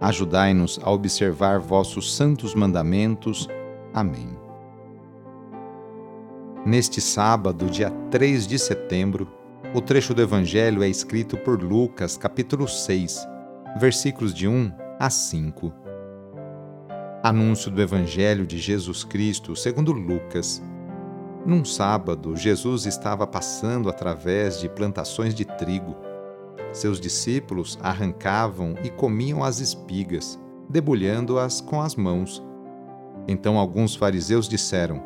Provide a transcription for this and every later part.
Ajudai-nos a observar vossos santos mandamentos. Amém. Neste sábado, dia 3 de setembro, o trecho do Evangelho é escrito por Lucas, capítulo 6, versículos de 1 a 5. Anúncio do Evangelho de Jesus Cristo segundo Lucas. Num sábado, Jesus estava passando através de plantações de trigo seus discípulos arrancavam e comiam as espigas, debulhando-as com as mãos. Então alguns fariseus disseram: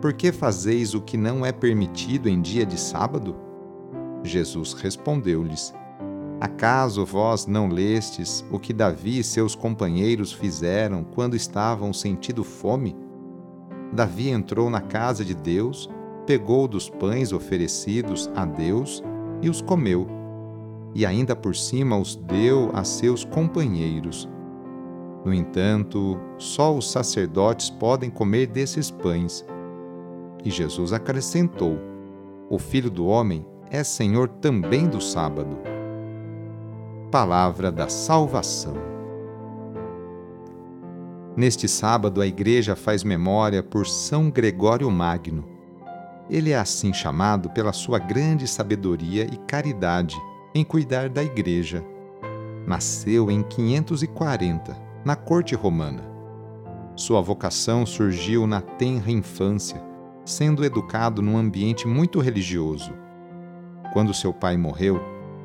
Por que fazeis o que não é permitido em dia de sábado? Jesus respondeu-lhes: Acaso vós não lestes o que Davi e seus companheiros fizeram quando estavam sentindo fome? Davi entrou na casa de Deus, pegou dos pães oferecidos a Deus e os comeu e ainda por cima os deu a seus companheiros. No entanto, só os sacerdotes podem comer desses pães. E Jesus acrescentou: O Filho do Homem é Senhor também do sábado. Palavra da Salvação. Neste sábado, a Igreja faz memória por São Gregório Magno. Ele é assim chamado pela sua grande sabedoria e caridade em cuidar da igreja. Nasceu em 540, na corte romana. Sua vocação surgiu na tenra infância, sendo educado num ambiente muito religioso. Quando seu pai morreu,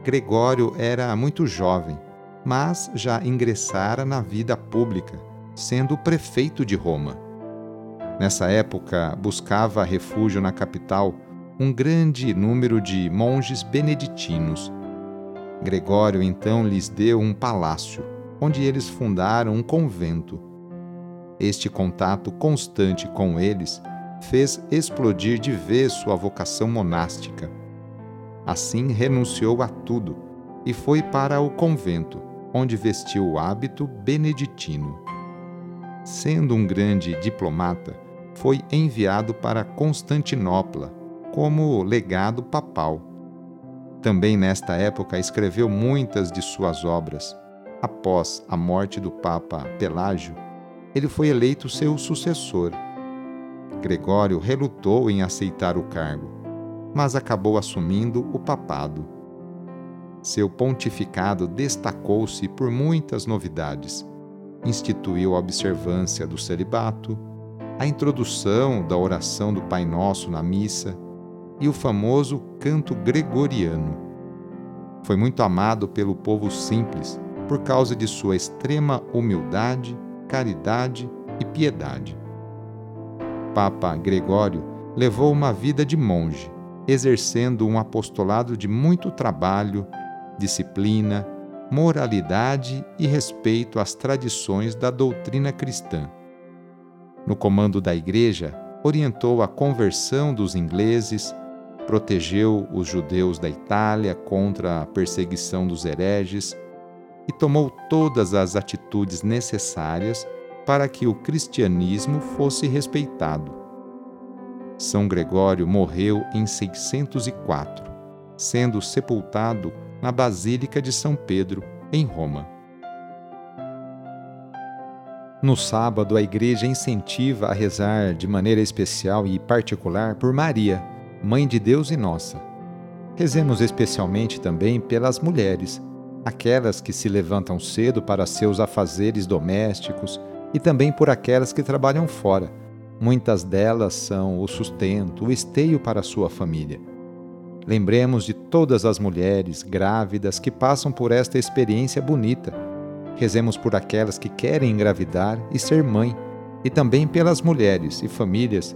Gregório era muito jovem, mas já ingressara na vida pública, sendo prefeito de Roma. Nessa época, buscava refúgio na capital um grande número de monges beneditinos Gregório então lhes deu um palácio, onde eles fundaram um convento. Este contato constante com eles fez explodir de vez sua vocação monástica. Assim renunciou a tudo e foi para o convento, onde vestiu o hábito beneditino. Sendo um grande diplomata, foi enviado para Constantinopla como legado papal também nesta época escreveu muitas de suas obras. Após a morte do Papa Pelágio, ele foi eleito seu sucessor. Gregório relutou em aceitar o cargo, mas acabou assumindo o papado. Seu pontificado destacou-se por muitas novidades. Instituiu a observância do celibato, a introdução da oração do Pai Nosso na missa e o famoso canto gregoriano. Foi muito amado pelo povo simples por causa de sua extrema humildade, caridade e piedade. Papa Gregório levou uma vida de monge, exercendo um apostolado de muito trabalho, disciplina, moralidade e respeito às tradições da doutrina cristã. No comando da Igreja, orientou a conversão dos ingleses, protegeu os judeus da Itália contra a perseguição dos hereges e tomou todas as atitudes necessárias para que o cristianismo fosse respeitado. São Gregório morreu em 604, sendo sepultado na Basílica de São Pedro, em Roma. No sábado, a Igreja incentiva a rezar de maneira especial e particular por Maria, Mãe de Deus e nossa. Rezemos especialmente também pelas mulheres, aquelas que se levantam cedo para seus afazeres domésticos e também por aquelas que trabalham fora. Muitas delas são o sustento, o esteio para a sua família. Lembremos de todas as mulheres grávidas que passam por esta experiência bonita. Rezemos por aquelas que querem engravidar e ser mãe, e também pelas mulheres e famílias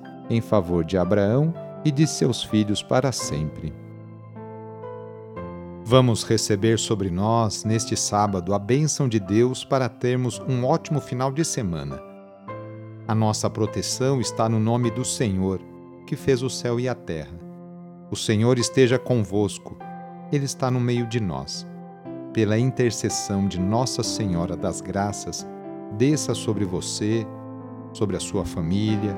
em favor de Abraão e de seus filhos para sempre. Vamos receber sobre nós, neste sábado, a bênção de Deus para termos um ótimo final de semana. A nossa proteção está no nome do Senhor, que fez o céu e a terra. O Senhor esteja convosco, Ele está no meio de nós. Pela intercessão de Nossa Senhora das Graças, desça sobre você, sobre a sua família,